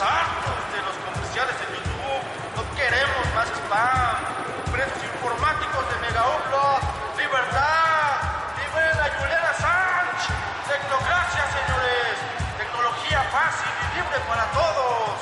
De los comerciales en YouTube. No queremos más spam. Precios informáticos de Mega Libertad. Libre la Juliana Sánchez. Tecnocracia, señores. Tecnología fácil y libre para todos.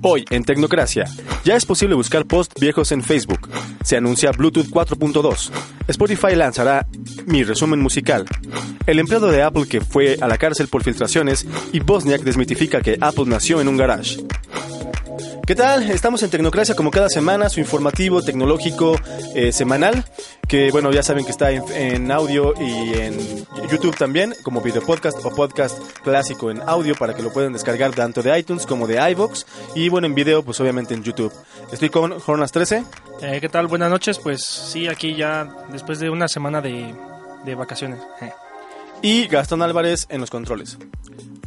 Hoy en Tecnocracia, ya es posible buscar post viejos en Facebook. Se anuncia Bluetooth 4.2. Spotify lanzará Mi resumen musical. El empleado de Apple que fue a la cárcel por filtraciones y Bosniak desmitifica que Apple nació en un garage. ¿Qué tal? Estamos en Tecnocracia como cada semana, su informativo tecnológico eh, semanal, que bueno, ya saben que está en, en, audio y en YouTube también, como video podcast o podcast clásico en audio para que lo puedan descargar tanto de iTunes como de iVoox y bueno, en video pues obviamente en YouTube. Estoy con Jornas 13. Eh, ¿Qué tal? Buenas noches, pues sí, aquí ya después de una semana de, de vacaciones. Eh. Y Gastón Álvarez en los controles.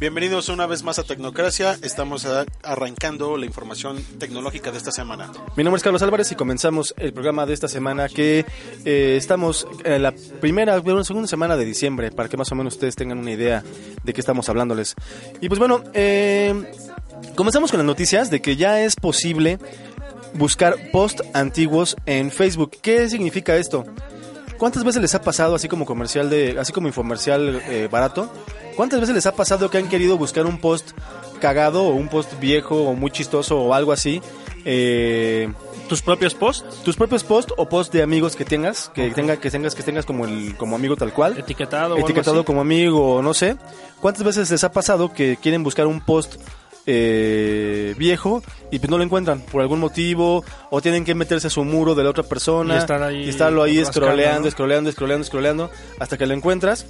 Bienvenidos una vez más a Tecnocracia. Estamos arrancando la información tecnológica de esta semana. Mi nombre es Carlos Álvarez y comenzamos el programa de esta semana que eh, estamos en la primera, bueno, segunda semana de diciembre para que más o menos ustedes tengan una idea de qué estamos hablándoles. Y pues bueno, eh, comenzamos con las noticias de que ya es posible buscar post antiguos en Facebook. ¿Qué significa esto? ¿Cuántas veces les ha pasado así como comercial de, así como infomercial eh, barato? ¿Cuántas veces les ha pasado que han querido buscar un post cagado o un post viejo o muy chistoso o algo así? Eh, ¿Tus propios posts? Tus propios posts o posts de amigos que tengas, que tenga, que tengas, que tengas como el, como amigo tal cual. Etiquetado. Etiquetado como amigo, no sé. ¿Cuántas veces les ha pasado que quieren buscar un post eh, viejo y pues no lo encuentran por algún motivo o tienen que meterse a su muro de la otra persona y, estar ahí y estarlo ahí escroleando, escroleando, escroleando, escroleando hasta que lo encuentras.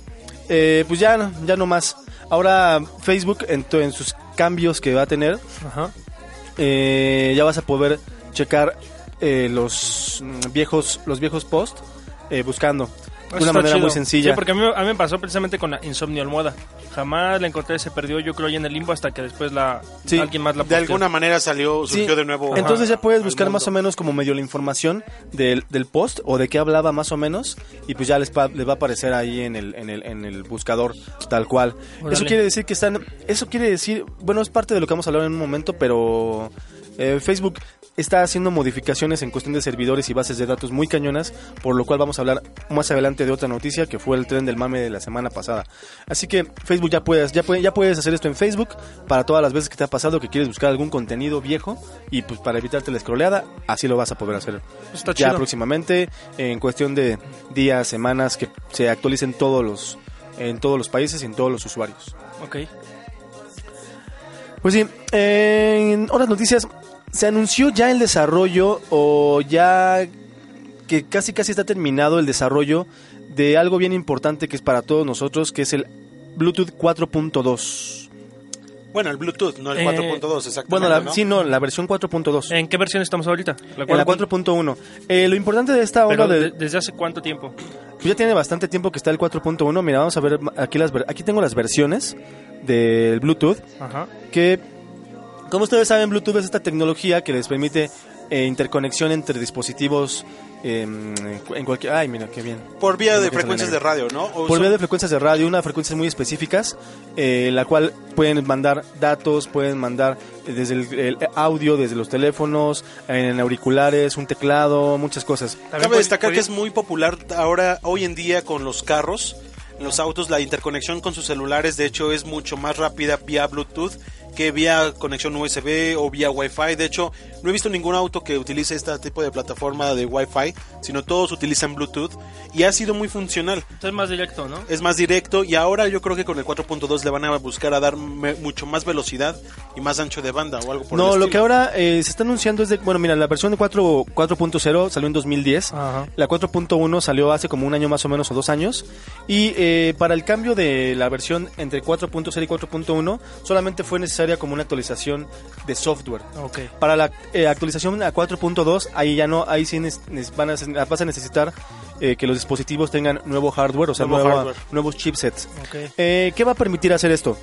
Eh, pues ya, ya no más. Ahora Facebook en, en sus cambios que va a tener, Ajá. eh, ya vas a poder checar eh, los viejos los viejos posts eh, buscando una Está manera chido. muy sencilla. Sí, porque a mí, a mí me pasó precisamente con la Insomnio Almohada. Jamás la encontré, se perdió, yo creo, ahí en el limbo hasta que después la Sí, alguien más la De posteó. alguna manera salió, Sí, surgió de nuevo. Entonces ya puedes buscar más o menos como medio la información del, del post o de qué hablaba más o menos y pues ya les, pa- les va a aparecer ahí en el, en el, en el buscador tal cual. Órale. Eso quiere decir que están, eso quiere decir, bueno es parte de lo que vamos a hablar en un momento, pero eh, Facebook está haciendo modificaciones en cuestión de servidores y bases de datos muy cañonas, por lo cual vamos a hablar más adelante de otra noticia que fue el tren del mame de la semana pasada. Así que Facebook ya puedes, ya puedes, ya puedes hacer esto en Facebook para todas las veces que te ha pasado que quieres buscar algún contenido viejo y pues para evitarte la scrolleada, así lo vas a poder hacer. Está ya chido. próximamente, en cuestión de días, semanas, que se actualicen todos los, en todos los países y en todos los usuarios. Ok. Pues sí, en otras noticias, se anunció ya el desarrollo o ya que casi casi está terminado el desarrollo de algo bien importante que es para todos nosotros, que es el Bluetooth 4.2. Bueno, el Bluetooth, no el Eh, 4.2, exactamente. Bueno, la, ¿no? sí, no, la versión 4.2. ¿En qué versión estamos ahorita? En la 4.1. Eh, lo importante de esta onda de, de- ¿Desde hace cuánto tiempo? Pues ya tiene bastante tiempo que está el 4.1. Mira, vamos a ver aquí las ver- aquí tengo las versiones del Bluetooth Ajá. que como ustedes saben Bluetooth es esta tecnología que les permite eh, interconexión entre dispositivos eh, en cualquier ay mira qué bien Por vía de frecuencias de radio, ¿no? O por vía de frecuencias de radio, unas frecuencias muy específicas, eh, la cual pueden mandar datos, pueden mandar eh, desde el, el audio, desde los teléfonos, en auriculares, un teclado, muchas cosas. Cabe destacar que es muy popular ahora, hoy en día, con los carros, en los autos, la interconexión con sus celulares, de hecho, es mucho más rápida vía Bluetooth que vía conexión USB o vía Wi-Fi. De hecho, no he visto ningún auto que utilice este tipo de plataforma de Wi-Fi, sino todos utilizan Bluetooth y ha sido muy funcional. Es más directo, ¿no? Es más directo y ahora yo creo que con el 4.2 le van a buscar a dar mucho más velocidad y más ancho de banda o algo por No, el lo estilo. que ahora eh, se está anunciando es de, bueno, mira, la versión de 4 4.0 salió en 2010. Ajá. La 4.1 salió hace como un año más o menos o dos años. Y eh, para el cambio de la versión entre 4.0 y 4.1 solamente fue necesaria como una actualización de software. Ok. Para la eh, actualización a 4.2, ahí ya no, ahí sí van a, vas a necesitar eh, que los dispositivos tengan nuevo hardware, o sea, Nuevo nueva- hardware. nuevos chipsets. Ok. Eh, ¿Qué va a permitir hacer esto?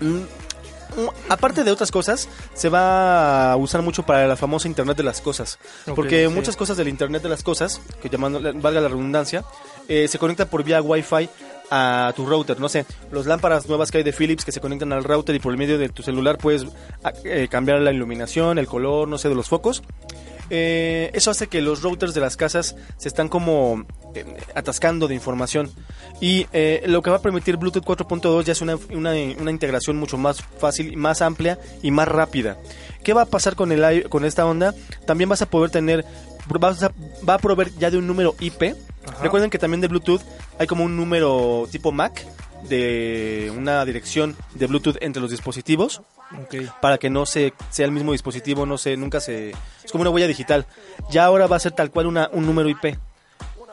Mm, mm, Aparte de otras cosas, se va a usar mucho para la famosa Internet de las Cosas. Porque sí. muchas cosas del Internet de las Cosas, que llamando, valga la redundancia, eh, se conectan por vía Wi-Fi a tu router. No sé, los lámparas nuevas que hay de Philips que se conectan al router y por el medio de tu celular puedes a- eh, cambiar la iluminación, el color, no sé, de los focos. Eh, eso hace que los routers de las casas se están como eh, atascando de información. Y eh, lo que va a permitir Bluetooth 4.2 ya es una, una, una integración mucho más fácil, más amplia y más rápida. ¿Qué va a pasar con, el, con esta onda? También vas a poder tener, vas a- va a proveer ya de un número IP. Recuerden que también de Bluetooth hay como un número tipo MAC de una dirección de Bluetooth entre los dispositivos para que no se sea el mismo dispositivo, no se nunca se es como una huella digital. Ya ahora va a ser tal cual una, un número IP.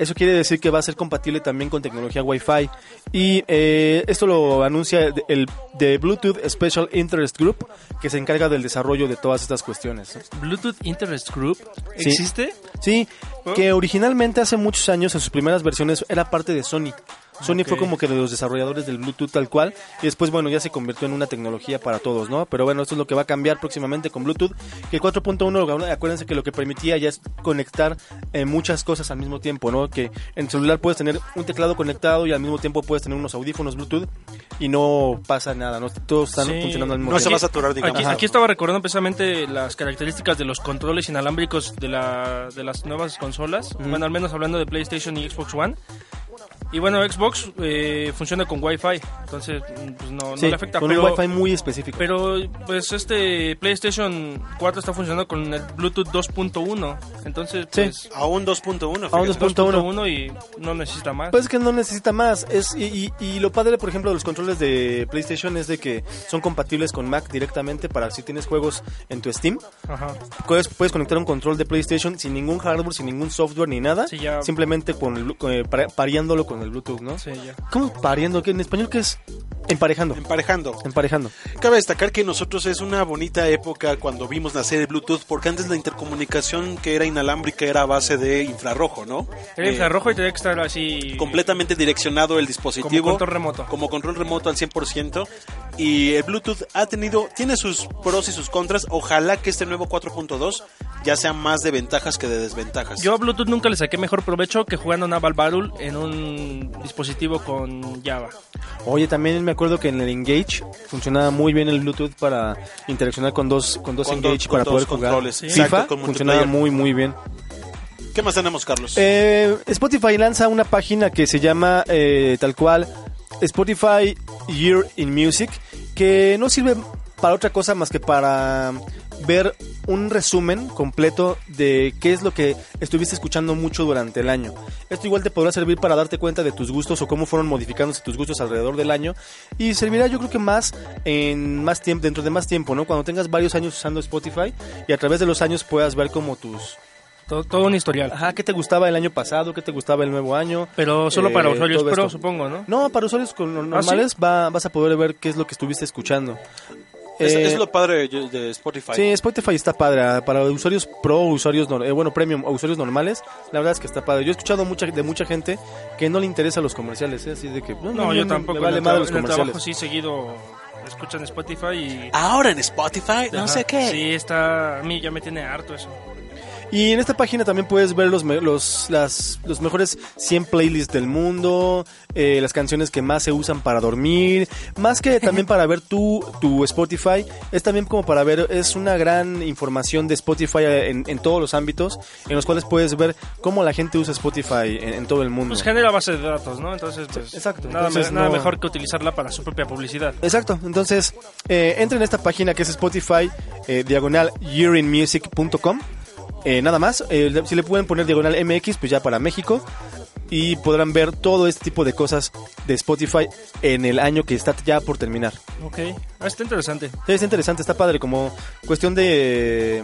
Eso quiere decir que va a ser compatible también con tecnología Wi-Fi. Y eh, esto lo anuncia el de Bluetooth Special Interest Group, que se encarga del desarrollo de todas estas cuestiones. Bluetooth Interest Group Sí. existe. Sí, ¿Oh? que originalmente hace muchos años, en sus primeras versiones, era parte de Sony. Sony fue como que de los desarrolladores del Bluetooth tal cual, y después, bueno, ya se convirtió en una tecnología para todos, ¿no? Pero bueno, esto es lo que va a cambiar próximamente con Bluetooth, que el 4.1, acuérdense que lo que permitía ya es conectar eh, muchas cosas al mismo tiempo, ¿no? Que en celular puedes tener un teclado conectado y al mismo tiempo puedes tener unos audífonos Bluetooth y no pasa nada, ¿no? Todos están Sí. funcionando al mismo No se tiempo. va a saturar, digamos. Aquí, aquí estaba recordando precisamente las características de los controles inalámbricos de, la, de las nuevas consolas. Bueno, al menos hablando de PlayStation y Xbox One. Y bueno, Xbox eh, funciona con Wi-Fi, entonces mm, pues no, no Sí, le afecta. con pero, un Wi-Fi muy específico. pero pues este PlayStation 4 está funcionando con el Bluetooth 2.1, entonces Sí. pues Aún 2.1. Aún fíjate. 2.1. 2.1 y no necesita más. Pues es que no necesita más. Es, y, y- y lo padre, por ejemplo, de los controles de PlayStation es de que son compatibles con Mac directamente para si tienes juegos en tu Steam. Ajá. Puedes, puedes conectar un control de PlayStation sin ningún hardware, sin ningún software ni nada. Sí, ya. Simplemente con el blu- con, eh, pareándolo con el Bluetooth, ¿no? Sí, ya. ¿Cómo pareando? ¿Qué? ¿En español qué es? Emparejando. Emparejando. Emparejando. Cabe destacar que nosotros es una bonita época cuando vimos nacer el Bluetooth, porque antes la intercomunicación que era inalámbrica era a base de infrarrojo, ¿no? Era Eh, infrarrojo y tenía que estar así. completamente direccionado el dispositivo. Como control remoto. Como control remoto al 100%. Y el Bluetooth ha tenido, tiene sus pros y sus contras. Ojalá que este nuevo 4.2 ya sea más de ventajas que de desventajas. Yo a Bluetooth nunca le saqué mejor provecho que jugando Naval Battle en un dispositivo con Java. Oye, también me acuerdo que en el Engage funcionaba muy bien el Bluetooth para interaccionar con dos, con dos Con Engage dos- para con poder dos jugar. controles, Sí. FIFA exacto, con funcionaba muy, muy bien. ¿Qué más tenemos, Carlos? Eh, Spotify lanza una página que se llama eh, tal cual Spotify Year in Music, que no sirve para otra cosa más que para ver un resumen completo de qué es lo que estuviste escuchando mucho durante el año. Esto igual te podrá servir para darte cuenta de tus gustos o cómo fueron modificándose tus gustos alrededor del año y servirá yo creo que más en más tiempo dentro de más tiempo, ¿no? Cuando tengas varios años usando Spotify y a través de los años puedas ver como tus Todo, todo un historial. Ajá, ¿qué te gustaba el año pasado? ¿Qué te gustaba el nuevo año? Pero solo Eh, para usuarios todo pro, supongo, ¿no? No, para usuarios con- normales va- vas a poder ver qué es lo que estuviste escuchando. Es, Eh, es lo padre de de Spotify. Sí, Spotify está padre. ah, Para usuarios pro, usuarios, nor- eh, bueno, premium usuarios normales, la verdad es que está padre. Yo he escuchado mucha, de mucha gente que no le interesa los comerciales, ¿eh? así de que... No, yo tampoco. Me vale madre los en el comerciales. trabajo sí seguido escuchan Spotify y... Ahora en Spotify, no Ajá. sé qué. Sí, está... A mí ya me tiene harto eso. Y en esta página también puedes ver los, los, las, los mejores 100 playlists del mundo, eh, las canciones que más se usan para dormir, más que también para ver tu, tu Spotify, es también como para ver, es una gran información de Spotify en, en todos los ámbitos, en los cuales puedes ver cómo la gente usa Spotify en, en todo el mundo. Pues genera base de datos, ¿no? Entonces, pues... exacto. Nada, Entonces, me- nada no- mejor que utilizarla para su propia publicidad. Exacto, entonces eh, entren a esta página que es Spotify, eh, diagonal yearinmusic.com. Eh, nada más, eh, si le pueden poner diagonal MX, pues ya para México. Y podrán ver todo este tipo de cosas de Spotify en el año que está ya por terminar. Ok. Ah, está interesante. Sí, está interesante, está padre, como cuestión de eh,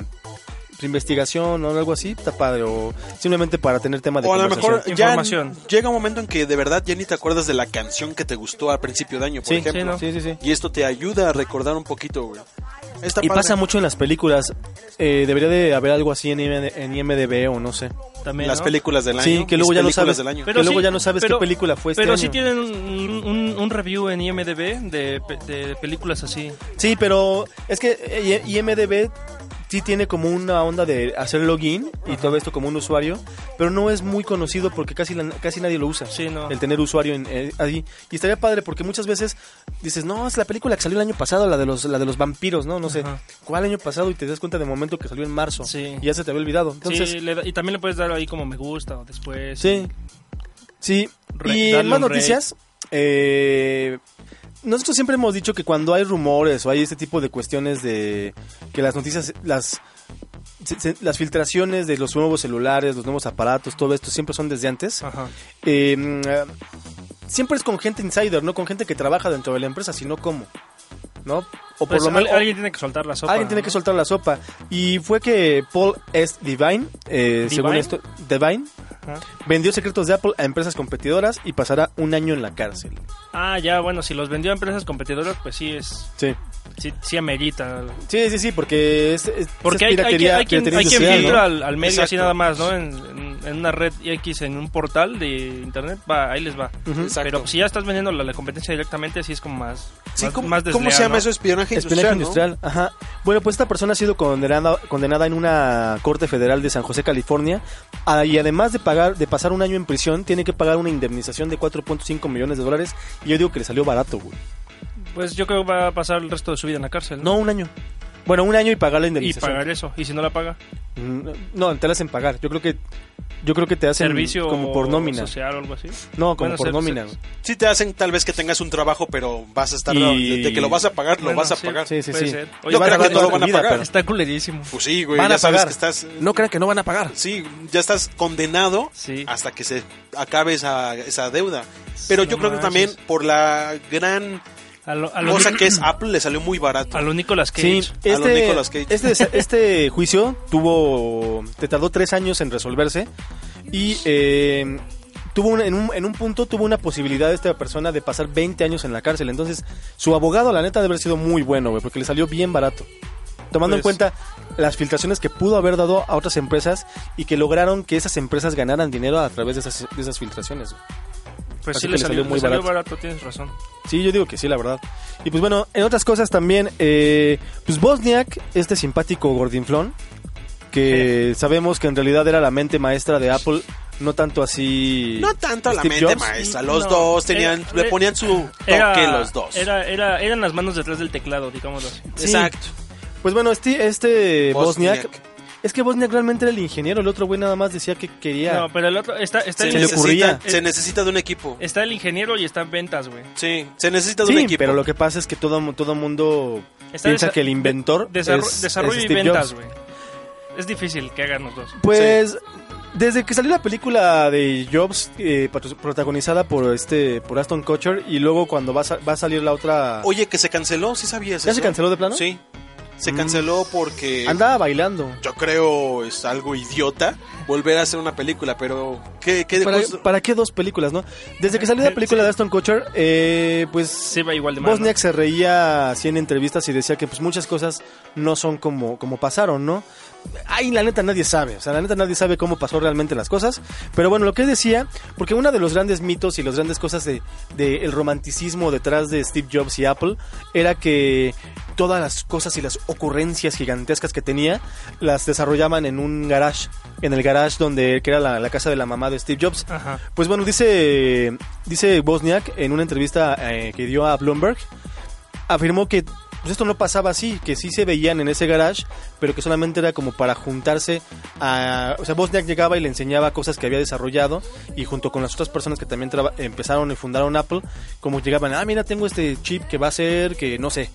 investigación o algo así, está padre. O simplemente para tener tema de O a lo mejor ya Información. llega un momento en que de verdad ya ni te acuerdas de la canción que te gustó al principio de año, por Sí, ejemplo. sí, ¿no? Sí, sí, sí. Y esto te ayuda a recordar un poquito, güey. Está Y padre. pasa mucho en las películas. Eh, debería de haber algo así en, IMD en IMDB o no sé. También, Las ¿no? películas del año. Sí, que luego ya no sabes. del año. que luego ya no sabes qué película fue este Pero año. sí tienen un, un- un review en IMDB de películas así. Sí, pero es que eh, IMDB sí tiene como una onda de hacer login y todo esto como un usuario, pero no es muy conocido porque casi la- casi nadie lo usa. Sí, no. El tener usuario en, eh, ahí. Y estaría padre porque muchas veces dices, no, es la película que salió el año pasado, la de los, la de los vampiros, ¿no? No sé. ¿Cuál año pasado? Y te das cuenta de momento que salió en marzo. Sí. Y ya se te había olvidado. Entonces, Sí, da- y también le puedes dar ahí como me gusta o después. sí. Sí, Re- y más noticias, eh, nosotros siempre hemos dicho que cuando hay rumores o hay este tipo de cuestiones de que las noticias, las, se- se- las filtraciones de los nuevos celulares, los nuevos aparatos, todo esto siempre son desde antes. Ajá. Eh, siempre es con gente insider, no con gente que trabaja dentro de la empresa, sino cómo. ¿No? O por Pues lo menos al- alguien tiene que soltar la sopa. alguien tiene que ¿no? soltar la sopa. Y fue que Paul S. Divine, eh, según ¿Divine? esto, Divine, Ajá. vendió secretos de Apple a empresas competidoras y pasará un año en la cárcel. Ah, ya, bueno, si los vendió a empresas competidoras, pues sí es. Sí. Sí, sí amerita. Sí, sí, sí, porque es, es- Porque es hay, hay, que- piratería, hay quien, piratería hay quien industrial, filtra ¿no? al, al medio así Exacto. nada más, ¿no? En, en- una red X, en un portal de internet, va, ahí les va. Pero si ya estás vendiendo la, la competencia directamente, sí es como más. Sí, más, ¿cómo, más cómo se llama ¿no? eso? Espionaje Espionaje industrial, industrial, ajá. Bueno, pues esta persona ha sido condenada, condenada en una corte federal de San José, California, ah, y además de pagar, de pasar un año en prisión, tiene que pagar una indemnización de 4.5 millones de dólares. Y yo digo que le salió barato, güey. Pues yo creo que va a pasar el resto de su vida en la cárcel. No, un año. Bueno, un año y pagar la Y indemnización. pagar eso. Y si no la paga, Mm, No, te la hacen pagar. Yo creo que yo creo que te hacen servicio como por nómina. social o algo así. No, como Bueno, por ser- nómina. ser- Sí te hacen tal vez que tengas un trabajo, pero vas a estar... Y- De que lo vas a pagar, lo vas a sí. pagar. Sí, sí, Puede sí. ser. A dar que no lo van a pagar. pero- Está culerísimo. Pues sí, güey, Van ya a sabes pagar. que estás... No crean que no van a pagar. Sí, ya estás condenado Sí. hasta que se acabe esa, esa deuda. Pero No yo creo que también por la gran A lo, a lo cosa que es Apple le salió muy barato. A lo Nicolas Sí, Cage. A lo este, Nicolas Cage. este, este juicio tuvo, te tardó tres años en resolverse y eh, tuvo un- en, un, en un punto tuvo una posibilidad esta persona de pasar 20 años en la cárcel. Entonces, su abogado, la neta, debe haber sido muy bueno, güey, porque le salió bien barato. Tomando en Pues- cuenta las filtraciones que pudo haber dado a otras empresas y que lograron que esas empresas ganaran dinero a través de esas, de esas filtraciones. güey. Pues Así sí, le salió, salió muy le salió barato. barato, tienes razón. Sí, yo digo que sí, la verdad. Y pues bueno, en otras cosas también, eh, pues Bosniak, este simpático gordinflón, que sabemos que en realidad era la mente maestra de Apple, no tanto así... No tanto la mente Jobs. maestra, los No, dos tenían, era- le ponían su toque Era, los dos. Era, era, eran las manos detrás del teclado, digámoslo así. Sí. Exacto. Pues bueno, este, este Bosniak... Bosniak. Es que Bosniak realmente era el ingeniero, el otro güey nada más decía que quería... No, pero el otro, está, está, Se, Se el, le necesita, ocurría. se necesita de un equipo. está el ingeniero y está en ventas, güey. Sí, se necesita de un sí, equipo. pero lo que pasa es que todo todo mundo Está piensa que el inventor Desarro- es, desarrollo es y ventas, güey. Es difícil que hagan los dos. Pues desde que salió la película de Jobs eh, protagonizada por este por Aston Kutcher y luego cuando va a, va a salir la otra Oye, que se canceló, ¿sí sabías ¿Ya eso? se canceló de plano? Sí. Se Mm. canceló porque andaba bailando. yo creo es algo idiota volver a hacer una película, pero ¿qué, qué ¿Para, dejó- para qué dos películas, no? Desde que salió la película de Aston Kutcher, eh, pues Se va igual de mal. Bosniak se reía así en entrevistas y decía que pues muchas cosas no son como, como pasaron, ¿no? Ay, la neta nadie sabe, o sea, la neta nadie sabe cómo pasó realmente las cosas, pero bueno, lo que decía, porque uno de los grandes mitos y las grandes cosas de, de el romanticismo detrás de Steve Jobs y Apple era que todas las cosas y las ocurrencias gigantescas que tenía las desarrollaban en un garage, en el garage donde que era la, la casa de la mamá de Steve Jobs. Ajá. Pues bueno, dice, dice Bosniak en una entrevista eh, que dio a Bloomberg, afirmó que pues esto no pasaba así, que sí se veían en ese garage, pero que solamente era como para juntarse a... O sea, Bosniak llegaba y le enseñaba cosas que había desarrollado y junto con las otras personas que también traba- empezaron y fundaron Apple, como llegaban, ah, mira, tengo este chip que va a ser, que no sé.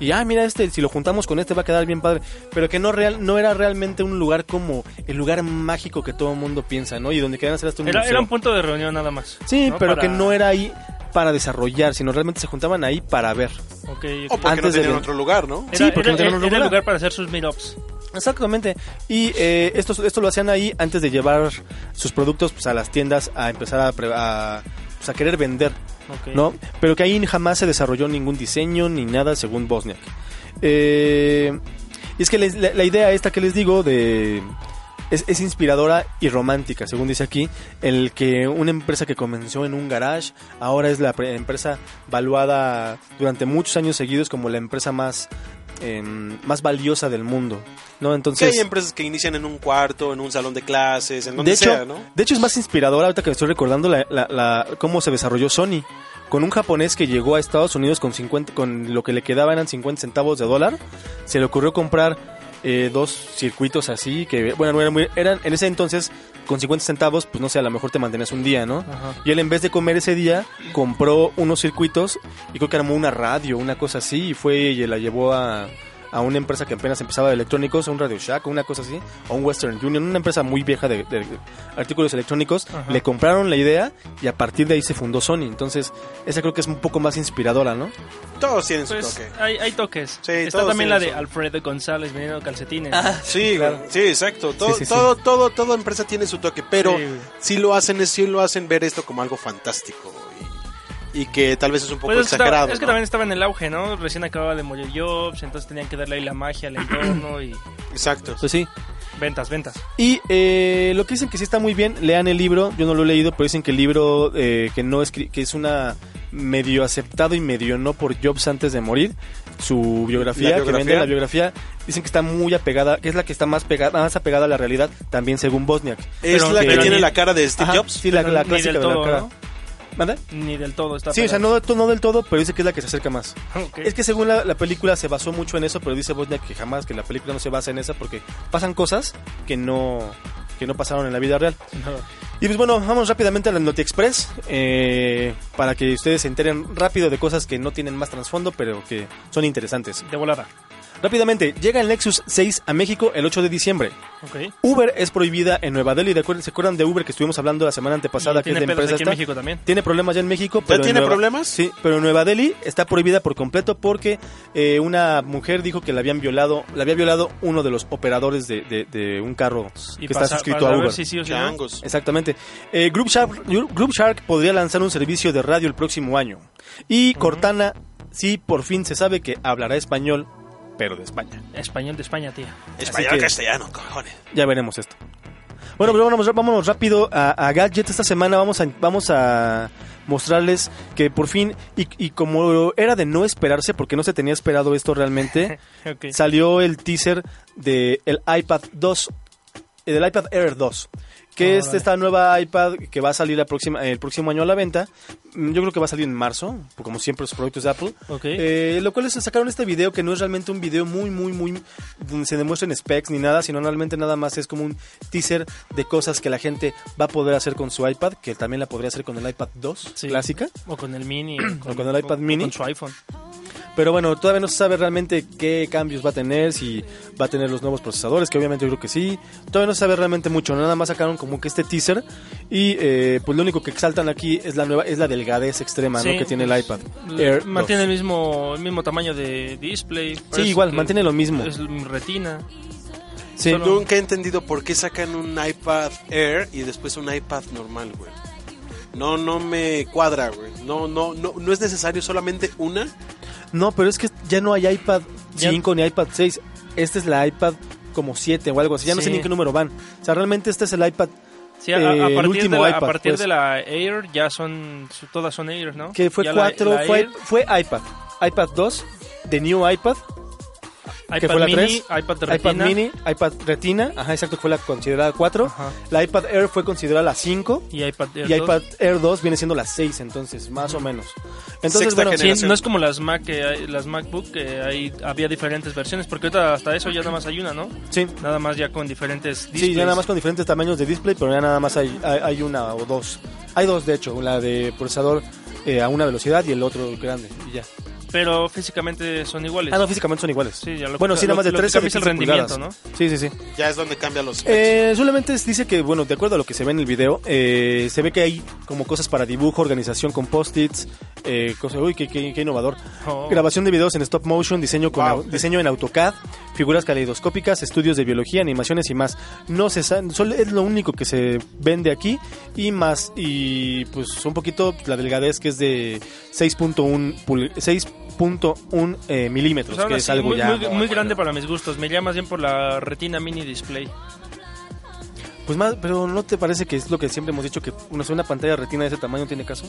Y ah, mira este, si lo juntamos con este va a quedar bien padre, pero que no real, no era realmente un lugar como el lugar mágico que todo el mundo piensa, ¿no? Y donde querían hacer hasta un Era, museo. era un punto de reunión nada más. Sí, ¿no? pero Para- que no era ahí para desarrollar, sino realmente se juntaban ahí para ver. Ok, ok. O porque Antes no de tenían ven- otro lugar, ¿no? Era, Sí, porque era- no tenían era el lugar. lugar para hacer sus meetups. Exactamente. Y eh, esto, esto lo hacían ahí antes de llevar sus productos pues, a las tiendas a empezar a, pre- a, pues, a querer vender, Ok. ¿no? Pero que ahí jamás se desarrolló ningún diseño ni nada según Bosniak. Eh, y es que les- la, la idea esta que les digo de... Es, es inspiradora y romántica, según dice aquí, el que una empresa que comenzó en un garage ahora es la pre- empresa valuada durante muchos años seguidos como la empresa más em, más valiosa del mundo, ¿no? Que Entonces, hay empresas que inician en un cuarto, en un salón de clases, en donde de hecho, sea, ¿no? de hecho es más inspiradora ahorita que me estoy recordando la, la- la- cómo se desarrolló Sony con un japonés que llegó a Estados Unidos con 50 con lo que le quedaba eran 50 centavos de dólar, se le ocurrió comprar eh, dos circuitos así, que bueno, no eran, muy- eran en ese entonces con 50 centavos, pues no sé, a lo mejor te mantenías un día, ¿no? Ajá. Y él en vez de comer ese día, compró unos circuitos y creo que armó una radio, una cosa así, y fue y la llevó a, a una empresa que apenas empezaba de electrónicos, a un Radio Shack, una cosa así, a un Western Union, una empresa muy vieja de, de artículos electrónicos. Ajá. Le compraron la idea y a partir de ahí se fundó Sony. Entonces, esa creo que es un poco más inspiradora, ¿no? Todos tienen su Pues toque. hay, hay toques. Sí, Está todos también la de su- Alfredo González vendiendo calcetines. Sí, Claro. güey. sí, exacto. Todo, sí, sí. todo, todo, toda empresa tiene su toque, pero Sí, sí lo hacen, es- sí lo hacen ver esto como algo fantástico y, y que tal vez es un poco Pues es, que exagerado. estaba- es que ¿no? también estaba en el auge, ¿no? Recién acababa de morir Jobs, entonces tenían que darle ahí la magia al entorno y Exacto. Pues sí. ventas, ventas. Y eh, lo que dicen que sí está muy bien, lean el libro, yo no lo he leído, pero dicen que el libro eh, que no escri- que es una medio aceptado y medio no por Jobs antes de morir, su biografía, ¿La que biografía? vende la biografía, dicen que está muy apegada, que es la que está más pegada, más apegada a la realidad, también según Bosniak. Es Pero- la que tiene ni- la cara de Steve Ajá, Jobs. Sí, la, la clásica del de la todo, cara. ¿no? ¿Manda? Ni del todo está Sí, o sea, no, no del todo, pero dice que es la que se acerca más. Es que según la, la película se basó mucho en eso, pero dice Bosniak que jamás, que la película no se basa en esa porque pasan cosas que no, que no pasaron en la vida real. No. Y pues bueno, vamos rápidamente a la Noti Express eh, para que ustedes se enteren rápido de cosas que no tienen más trasfondo, pero que son interesantes. De volada. Rápidamente, llega el Nexus 6 a México el 8 de diciembre. Ok. Uber es prohibida en Nueva Delhi. ¿De acuerdo? ¿Se acuerdan de Uber que estuvimos hablando la semana antepasada? Que es de empresa aquí en esta? México también. Tiene problemas ya en México. Pero en tiene Nueva- problemas? Sí, pero en Nueva Delhi está prohibida por completo porque eh, una mujer dijo que la habían violado, la había violado uno de los operadores de, de- de un carro Y que está suscrito a ver Uber. si sí o si no. Changos. Exactamente. Eh, Group, Shark, Group Shark podría lanzar un servicio de radio el próximo año. Y Cortana, sí, por fin se sabe que hablará español, pero de España. Español de España, tía. Español que- castellano, cojones. Ya veremos esto. Bueno, pero vámonos, vámonos rápido a, a Gadget. Esta semana vamos a, vamos a mostrarles que por fin, y, y como era de no esperarse, porque no se tenía esperado esto realmente, salió el teaser del iPad 2, eh, del iPad Air 2, que es vale. esta nueva iPad que va a salir la próxima, el próximo año a la venta. Mm, Yo creo que va a salir en marzo, como siempre los productos de Apple. Ok. Eh, lo cual es sacaron este video que no es realmente un video muy, muy, muy donde se demuestren specs ni nada, sino realmente nada más es como un teaser de cosas que la gente va a poder hacer con su iPad, que también la podría hacer con el iPad 2 Sí. clásica. O con el mini. O con el iPad mini. Con su iPhone. Pero bueno, todavía no se sabe realmente qué cambios va a tener, si va a tener los nuevos procesadores, que obviamente yo creo que sí. Todavía no se sabe realmente mucho, nada más sacaron como que este teaser y eh, pues lo único que exaltan aquí es la nueva, es la delgadez extrema ¿no? Sí, que tiene el pues, iPad. Air mantiene 2. el mismo, el mismo tamaño de display. Parece igual, mantiene lo mismo. Es retina. Sí. solo- Nunca he entendido por qué sacan un iPad Air y después un iPad normal, güey. No, no me cuadra, güey. No, no, no, no es necesario solamente una. No, pero es que ya no hay iPad Ya- 5 ni iPad 6. Esta es la iPad como 7 o algo así. Ya no sé Sí. ni en qué número van. O sea, realmente este es el iPad Sí, a, a Eh, el partir, último de la, a iPad, partir pues. de la Air ya son, todas son Air, ¿no? que fue Ya la- 4, la fue, fue iPad. iPad 2, The New iPad, que iPad fue la mini, 3, iPad iPad retina. mini, iPad Retina, ajá, exacto, que fue la considerada 4. Ajá. La iPad Air fue considerada la 5 Y iPad Air y 2. iPad Air 2 viene siendo la 6, entonces, más o menos. Entonces, Sexta bueno, Sí, no es como las Mac que hay- las MacBook que hay, había diferentes versiones, porque ahorita hasta eso ya nada más hay una, ¿no? sí, Nada más ya con diferentes Sí, displays. ya nada más con diferentes tamaños de display, pero ya nada más hay, hay, hay una o dos. Hay dos, de hecho, la de procesador eh, a una velocidad y el otro grande, y ya. Pero físicamente son iguales. Ah, no, físicamente son iguales. Sí, ya lo- bueno, sí, nada más de lo que 13 cambia es el 15 rendimiento, pulgadas. Sí, sí, sí. Ya es donde cambian los. Eh, solamente dice que, bueno, de acuerdo a lo que se ve en el video, eh, se ve que hay como cosas para dibujo, organización con post-its, eh, cosas, uy, qué, qué- qué innovador. Oh. Grabación de videos en stop motion, diseño, con Wow. au- diseño en AutoCAD, figuras caleidoscópicas, estudios de biología, animaciones y más. No se solo es lo único que se vende aquí y más y pues un poquito la delgadez que es de 6.1 pul- 6.1 eh, milímetros, Pues que es algo muy, ya muy- muy grande para mis gustos. Me llama más bien por la retina mini display. Pues más, pero no te parece que es lo que siempre hemos dicho que una, una pantalla retina de ese tamaño tiene caso?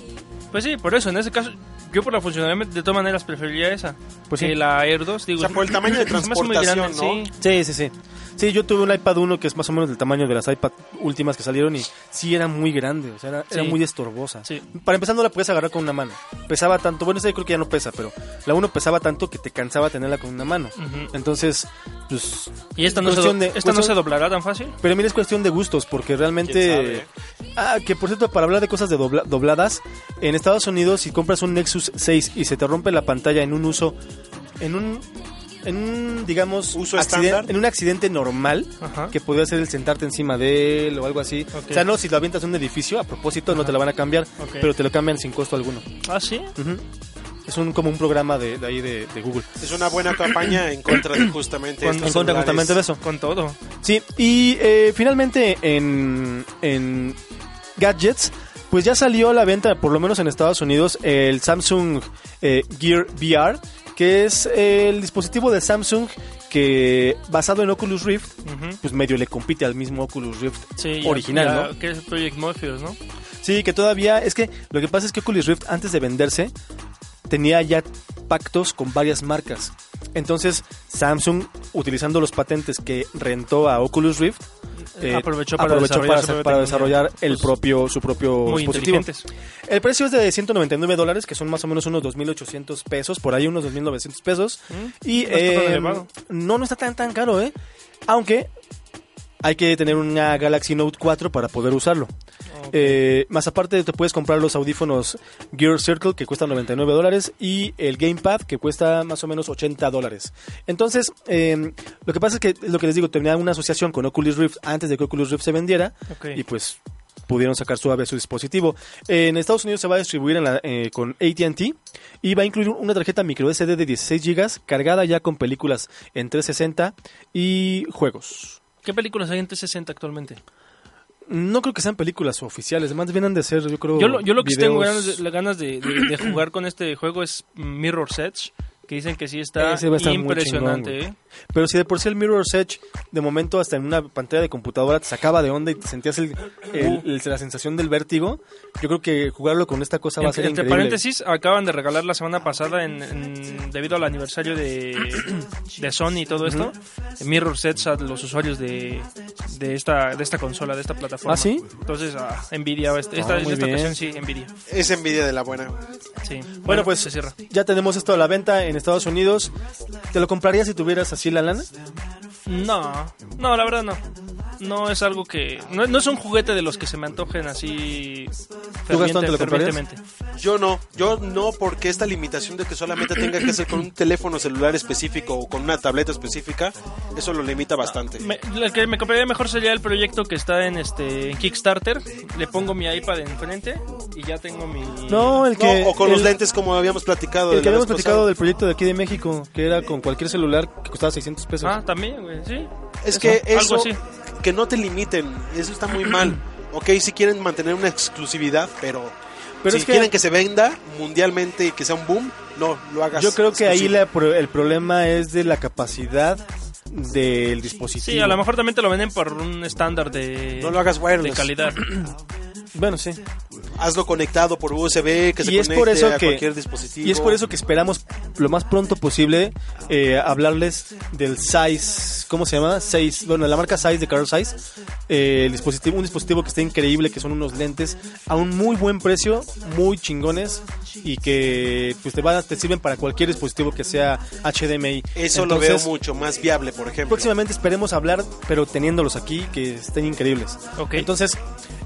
Pues sí, por eso, en ese caso, Yo por la funcionalidad de todas maneras preferiría esa. Pues que sí. la Air 2, digo. O sea, por el tamaño de transportación, grande, ¿no? sí. Sí, sí, sí. Sí, yo tuve un iPad 1 que es más o menos del tamaño de las iPad últimas que salieron y sí era muy grande, o sea, era, era Sí. muy estorbosa. Sí. Para empezar no la puedes agarrar con una mano. Pesaba tanto, bueno, esa yo creo que ya no pesa, pero la 1 pesaba tanto que te cansaba tenerla con una mano. Ujú. Entonces, pues... ¿Y esta no, se, do- de- esta no cuestión- se doblará tan fácil? Pero mira, es cuestión de gustos, porque realmente... Ah, que por cierto, para hablar de cosas de dobla- dobladas, en Estados Unidos si compras un Nexus 6 y se te rompe la pantalla en un uso... En un... En un, digamos, ¿Uso accidente- en un accidente normal, Ajá. que podría ser el sentarte encima de él o algo así. O sea, no, si lo avientas en un edificio, a propósito, no te lo van a cambiar, pero te lo cambian sin costo alguno. Ah, sí. Ujú. Es un, como un programa de, de ahí de, de Google. Es una buena campaña en contra de justamente Con- estos En contra justamente de eso. Con todo. Sí, y eh, finalmente en, en gadgets, pues ya salió a la venta, por lo menos en Estados Unidos, el Samsung eh, Gear VR, que es el dispositivo de Samsung que basado en Oculus Rift, pues medio le compite al mismo Oculus Rift Sí, original, ya- ¿no? Que es Project Morpheus, ¿no? Sí, que todavía es que lo que pasa es que Oculus Rift antes de venderse tenía ya pactos con varias marcas. Entonces Samsung, utilizando los patentes que rentó a Oculus Rift, eh, Aprovechó para aprovechó desarrollar para, desarrollar el Pues, propio su propio Muy dispositivo. El precio es de 199 dólares, que son más o menos unos 2.800 pesos, por ahí unos 2.900 pesos. ¿Mm? Y No eh, no, no está tan tan caro, ¿eh? Aunque hay que tener una Galaxy Note 4 para poder usarlo. Eh, más aparte te puedes comprar los audífonos Gear Circle que cuestan 99 dólares y el Gamepad que cuesta más o menos 80 dólares. Entonces, eh, lo que pasa es que, lo que les digo, tenía una asociación con Oculus Rift antes de que Oculus Rift se vendiera y pues pudieron sacar suave su dispositivo. En Estados Unidos se va a distribuir en la- eh, con AT&T y va a incluir una tarjeta micro SD de 16 GB cargada ya con películas en 360 y juegos. ¿Qué películas hay en 360 actualmente? No creo que sean películas oficiales, además vienen de ser, yo creo. Yo lo, yo lo que sí tengo videos- ganas de, las ganas de, de- de jugar con este juego es Mirror's Edge, que dicen que sí está impresionante. chingón, ¿eh? Pero si de por sí el Mirror's Edge, de momento hasta en una pantalla de computadora te sacaba de onda y te sentías el, el- el- la sensación del vértigo, yo creo que jugarlo con esta cosa va a ser Entre, increíble. paréntesis, acaban de regalar la semana pasada, en, en- debido al aniversario de, de Sony y todo esto, Mirror's Edge a los usuarios de, de, esta, de esta consola, de esta plataforma. ¿Ah, sí? Entonces, ah, Nvidia, esta, esta, Ah, esta ocasión sí, Nvidia. Es envidia de la buena. Sí. Bueno, pues se cierra. ya tenemos esto a la venta en Estados Unidos. ¿Te lo comprarías si tuvieras así la lana? No, no, la verdad no. No es algo que. No, no es un juguete de los que se me antojen así. ¿Tú, Gastón, te lo ferviente- comprarías? fervientemente. Yo no, yo no porque esta limitación de que solamente tenga que ser con un teléfono celular específico o con una tableta específica, eso lo limita bastante. Me, lo que me compraría mejor sería el proyecto que está en este en Kickstarter. Le pongo mi iPad enfrente y ya tengo mi. No, el que. No, o con el, los lentes como habíamos platicado. El de que la habíamos vez platicado del proyecto de aquí de México, que era con cualquier celular que costaba 600 pesos. Ah, también, güey, sí. Es que Algo eso, así. que no te limiten, eso está muy mal. Ok, si quieren mantener una exclusividad, pero, Pero si es que- quieren que se venda mundialmente y que sea un boom, no, lo hagas. Yo creo que ahí la el problema es de la capacidad del dispositivo. Sí, a lo mejor también te lo venden por un estándar de, No lo hagas de wireless. calidad. Bueno, sí. Hazlo conectado por USB, que se es conecte por eso a que- cualquier dispositivo. Y es por eso que esperamos lo más pronto posible eh, hablarles del Size, ¿cómo se llama? Size, bueno, la marca Size de Carl Size, eh, el dispositivo, un dispositivo que está increíble, que son unos lentes a un muy buen precio, muy chingones y que pues te, van, a- te sirven para cualquier dispositivo que sea HDMI. Eso lo veo mucho más viable, por ejemplo. Próximamente esperemos hablar, pero teniéndolos aquí, que estén increíbles. Ok. Entonces,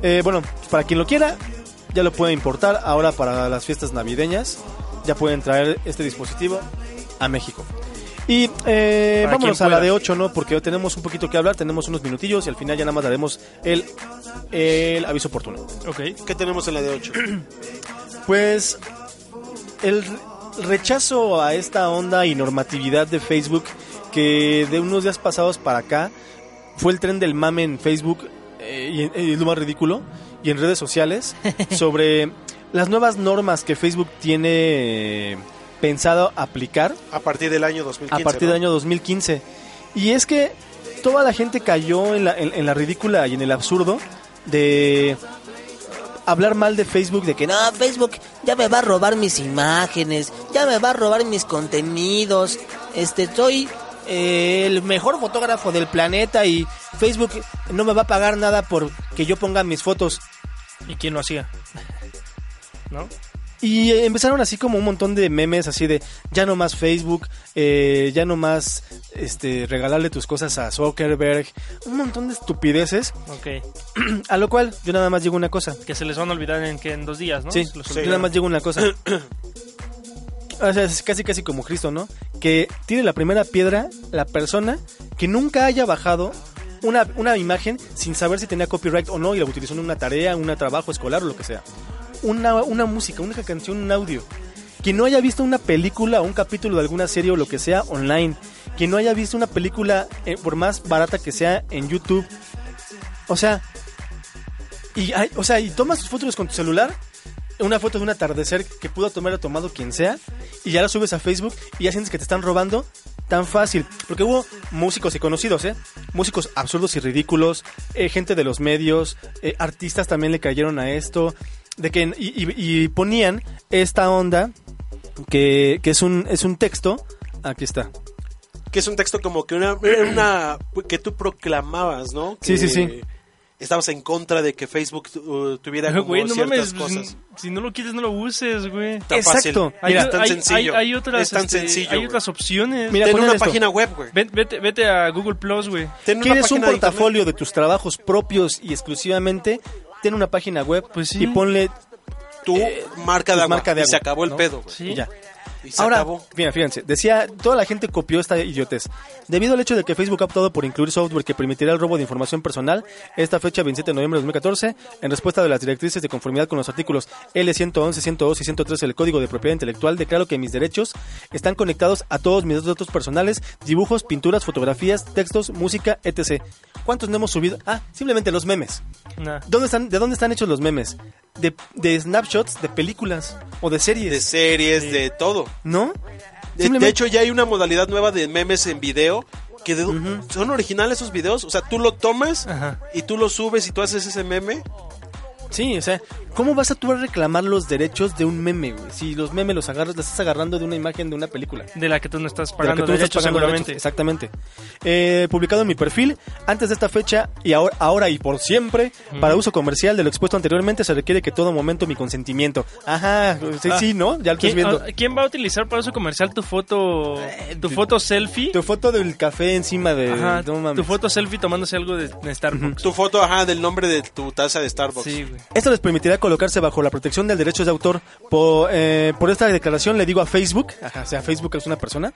eh, bueno, para quien lo quiera, ya lo puede importar. Ahora para las fiestas navideñas, ya pueden traer este dispositivo a México. Y eh, vámonos a la de 8, ¿no? Porque hoy tenemos un poquito que hablar, tenemos unos minutillos y al final ya nada más daremos el, el aviso oportuno. Ok. ¿Qué tenemos en la de 8? Pues el rechazo a esta onda y normatividad de Facebook que de unos días pasados para acá fue el tren del mame en Facebook eh, y, lo más ridículo y en redes sociales sobre las nuevas normas que Facebook tiene eh, pensado aplicar A partir del año 2015. a partir ¿no? del año 2015. Y es que toda la gente cayó en la, en- en la ridícula y en el absurdo de hablar mal de Facebook, de que no, Facebook ya me va a robar mis imágenes, ya me va a robar mis contenidos, este, soy eh, el mejor fotógrafo del planeta y Facebook no me va a pagar nada por que yo ponga mis fotos. ¿Y quién lo hacía? ¿No? Y eh, empezaron así como un montón de memes así de ya no más Facebook, eh, ya no más este regalarle tus cosas a Zuckerberg, un montón de estupideces. Ok. A lo cual yo nada más digo una cosa. Que se les van a olvidar en, que en dos días, ¿no? Sí, Los yo nada más digo una cosa. O sea, es casi casi como Cristo, ¿no? Que tire la primera piedra la persona que nunca haya bajado una, una imagen sin saber si tenía copyright o no y la utilizó en una tarea, un trabajo escolar o lo que sea. Una, una música, una canción, un audio. Que no haya visto una película o un capítulo de alguna serie o lo que sea online. Que no haya visto una película, eh, por más barata que sea, en YouTube. O sea, y, o sea, y tomas tus fotos con tu celular, una foto de un atardecer que pudo tomar o tomado quien sea, y ya la subes a Facebook y ya sientes que te están robando tan fácil. Porque hubo músicos y conocidos, ¿eh? Músicos absurdos y ridículos, eh, gente de los medios, eh, artistas también le cayeron a esto, de que y, y- y ponían esta onda que, que es un es un texto, aquí está. Que es un texto como que una, que tú proclamabas, ¿no? Sí, sí, sí. Estabas en contra de que Facebook uh, tuviera como Güey, no ciertas mames, cosas. si no lo quieres, no lo uses, güey. Tan Exacto. fácil. Mira, es tan hay, sencillo. hay- hay otras, es tan este, sencillo. hay otras opciones. Mira, Ten una esto. página web, güey. Vete, vete a Google Plus, güey. ¿Quieres un de portafolio de tus trabajos propios y exclusivamente? Ten una página web Pues sí. y ponle. Tu eh, marca de agua. marca de y se acabó el ¿no? pedo, güey. Sí. y ya. Y se Ahora, acabó. mira, fíjense, decía, toda la gente copió esta idiotez. Debido al hecho de que Facebook ha optado por incluir software que permitirá el robo de información personal, esta fecha 27 de noviembre de 2014, en respuesta de las directrices de conformidad con los artículos L111, 112 y 113 del Código de Propiedad Intelectual, declaro que mis derechos están conectados a todos mis datos personales, dibujos, pinturas, fotografías, textos, música, etc. ¿Cuántos no hemos subido? Ah, simplemente los memes. Nah. ¿Dónde están, ¿De dónde están hechos los memes? De, de snapshots de películas o de series. De series, de todo. ¿No? De, Simplemente- de hecho, ya hay una modalidad nueva de memes en video que de- son originales esos videos. O sea, tú lo tomas Ajá. y tú lo subes y tú haces ese meme. Sí, o sea, ¿cómo vas a tú a reclamar los derechos de un meme, güey? Si los memes los agarras, los estás agarrando de una imagen de una película. De la que tú no estás De la pagando que tú no estás pagando seguramente. derechos, Exactamente. Eh, publicado en mi perfil, antes de esta fecha y ahora, ahora y por siempre, para uso comercial de lo expuesto anteriormente, se requiere que todo momento mi consentimiento. Ajá, sí, Ah. sí, ¿no? Ya lo estás ¿Quién, viendo. ah, quién va a utilizar para uso comercial tu foto, tu foto selfie? Tu foto del café encima de... Ajá, no mames. tu foto selfie tomándose algo de, de Starbucks. Tu foto, ajá, del nombre de tu taza de Starbucks. Sí, güey. Esto les permitirá colocarse bajo la protección del derecho de autor. Por, eh, por esta declaración le digo a Facebook, ajá, o sea, Facebook es una persona,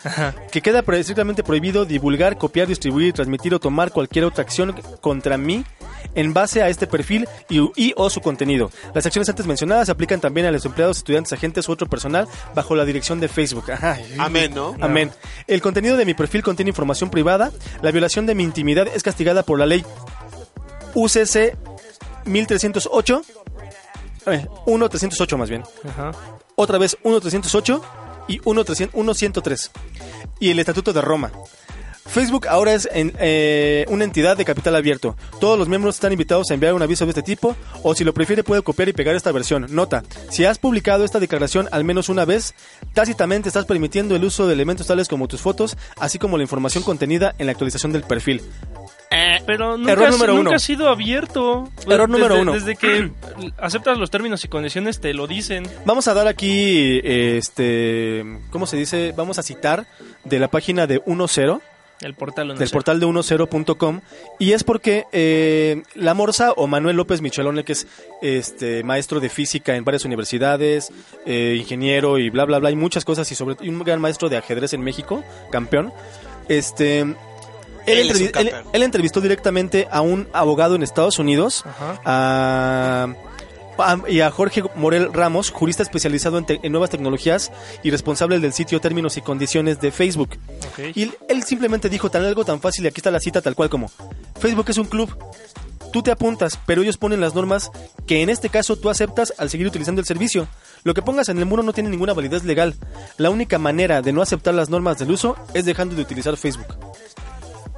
que queda estrictamente prohibido divulgar, copiar, distribuir, transmitir o tomar cualquier otra acción contra mí en base a este perfil y, y o su contenido. Las acciones antes mencionadas se aplican también a los empleados, estudiantes, agentes u otro personal bajo la dirección de Facebook. Ajá. Amén, ¿no? Amén. El contenido de mi perfil contiene información privada. La violación de mi intimidad es castigada por la ley UCC 1308. Eh, 1308 más bien. Ajá. Otra vez 1308 y 1303. Y el Estatuto de Roma. Facebook ahora es en, eh, una entidad de capital abierto. Todos los miembros están invitados a enviar un aviso de este tipo o si lo prefiere puede copiar y pegar esta versión. Nota, si has publicado esta declaración al menos una vez, tácitamente estás permitiendo el uso de elementos tales como tus fotos, así como la información contenida en la actualización del perfil. Pero nunca, Error has- número nunca uno. ha sido abierto. Error Desde- número uno. Desde que aceptas los términos y condiciones te lo dicen. Vamos a dar aquí, este, ¿cómo se dice? Vamos a citar de la página de 10. El portal no del sé. portal de 10.com y es porque eh, la Morsa o Manuel López Michelone que es este maestro de física en varias universidades eh, ingeniero y bla bla bla y muchas cosas y sobre y un gran maestro de ajedrez en México campeón este él, Él es un entrevi- él- campeón. él entrevistó directamente a un abogado en Estados Unidos Ajá. a, a- y a Jorge Morel Ramos, jurista especializado en, te- en nuevas tecnologías y responsable del sitio Términos y Condiciones de Facebook. Ok. Y él, él simplemente dijo tan algo tan fácil y aquí está la cita tal cual como Facebook es un club. Tú te apuntas, pero ellos ponen las normas que en este caso tú aceptas al seguir utilizando el servicio. Lo que pongas en el muro no tiene ninguna validez legal. La única manera de no aceptar las normas del uso es dejando de utilizar Facebook.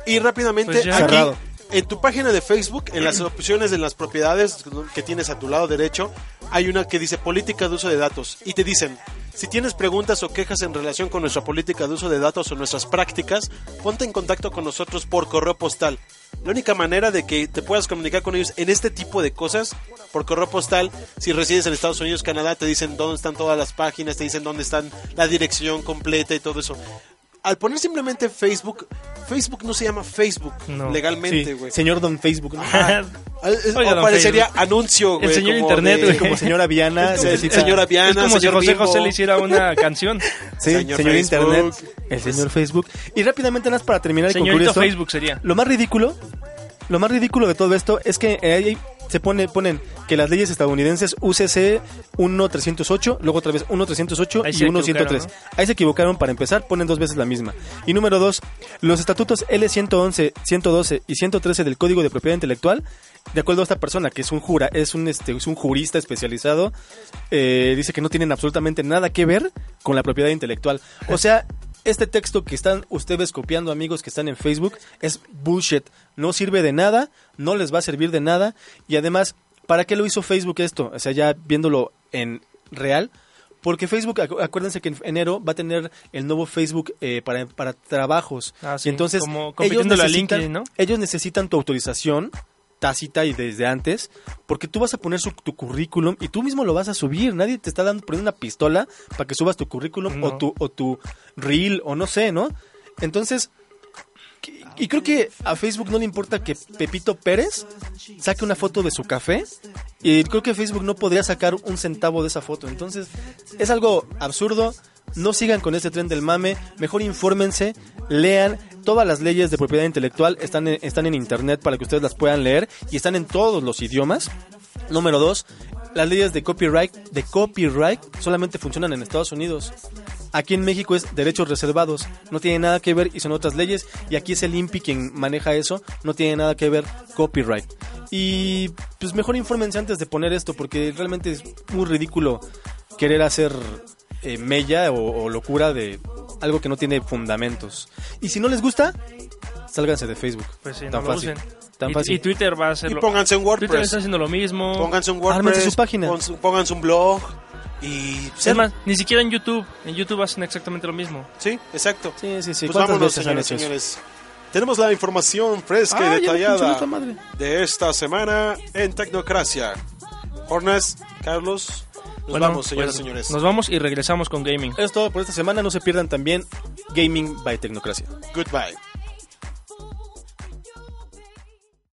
Y rápidamente, Pues ya. aquí, Cerrado. En tu página de Facebook, en las opciones de las propiedades que tienes a tu lado derecho, hay una que dice política de uso de datos y te dicen, si tienes preguntas o quejas en relación con nuestra política de uso de datos o nuestras prácticas, ponte en contacto con nosotros por correo postal. La única manera de que te puedas comunicar con ellos en este tipo de cosas, por correo postal, si resides en Estados Unidos, Canadá, te dicen dónde están todas las páginas, te dicen dónde están la dirección completa y todo eso. Al poner simplemente Facebook, Facebook no se llama Facebook No. legalmente, Sí, señor Don Facebook, ¿no? Ah, Oiga, don parecería Facebook. anuncio, güey. El señor como Internet, güey. como señora Viana. Es como señora Viana, es como si José Bimbo. José le hiciera una canción. Sí, Señor. Internet, el señor Facebook. Y rápidamente, nada más para terminar y concluir Señorito esto, Facebook sería. Lo más ridículo, lo más ridículo de todo esto es que eh, ahí se pone, ponen que las leyes estadounidenses UCC 1308, luego otra vez 1308 Ahí y se 1103. equivocaron, Ahí se equivocaron para empezar, ponen dos veces la misma. Y número dos, los estatutos L111, 112 y 113 del Código de Propiedad Intelectual, de acuerdo a esta persona que es un jura, es un este, es un jurista especializado, eh, dice que no tienen absolutamente nada que ver con la propiedad intelectual. O sea, este texto que están ustedes copiando, amigos que están en Facebook, es bullshit. No sirve de nada, no les va a servir de nada. Y además, ¿para qué lo hizo Facebook esto? O sea, ya viéndolo en real. Porque Facebook, acu- acuérdense que en enero va a tener el nuevo Facebook eh, para, para trabajos. Ah, sí, y entonces, como ellos compitiéndole a necesitan, LinkedIn, ¿no? ellos necesitan tu autorización tácita y desde antes, porque tú vas a poner su- tu currículum y tú mismo lo vas a subir. Nadie te está dando poniendo una pistola para que subas tu currículum o tu o tu reel o no sé, ¿no? Entonces, y creo que a Facebook no le importa que Pepito Pérez saque una foto de su café y creo que Facebook no podría sacar un centavo de esa foto. Entonces, es algo absurdo. No sigan con este tren del mame, mejor infórmense, lean todas las leyes de propiedad intelectual, están en, están en internet para que ustedes las puedan leer y están en todos los idiomas. Número dos, las leyes de copyright, de copyright solamente funcionan en Estados Unidos. Aquí en México es derechos reservados, no tiene nada que ver y son otras leyes. Y aquí es el INPI quien maneja eso, no tiene nada que ver copyright. Y pues mejor infórmense antes de poner esto, porque realmente es muy ridículo querer hacer eh, mella o, o locura de algo que no tiene fundamentos. Y si no les gusta, sálganse de Facebook. Pues sí, no Tan lo fácil. usen. Tan y, fácil. y Twitter va a hacer Y pónganse en Twitter WordPress. está haciendo lo mismo. Pónganse en Ármense WordPress. su página. Pónganse un blog. Y. Es más, ni siquiera en YouTube. En YouTube hacen exactamente lo mismo. Sí, exacto. Sí, sí, sí. Pues ¿Cuántas vámonos, veces han señores, hecho señores. Tenemos la información fresca Ah, y escuchó detallada esta madre. de esta semana en Tecnocracia. Hornas, Carlos, nos Bueno, vamos, señoras pues, y señores. Nos vamos y regresamos con gaming. Es todo por esta semana. No se pierdan también Gaming by Tecnocracia. Goodbye.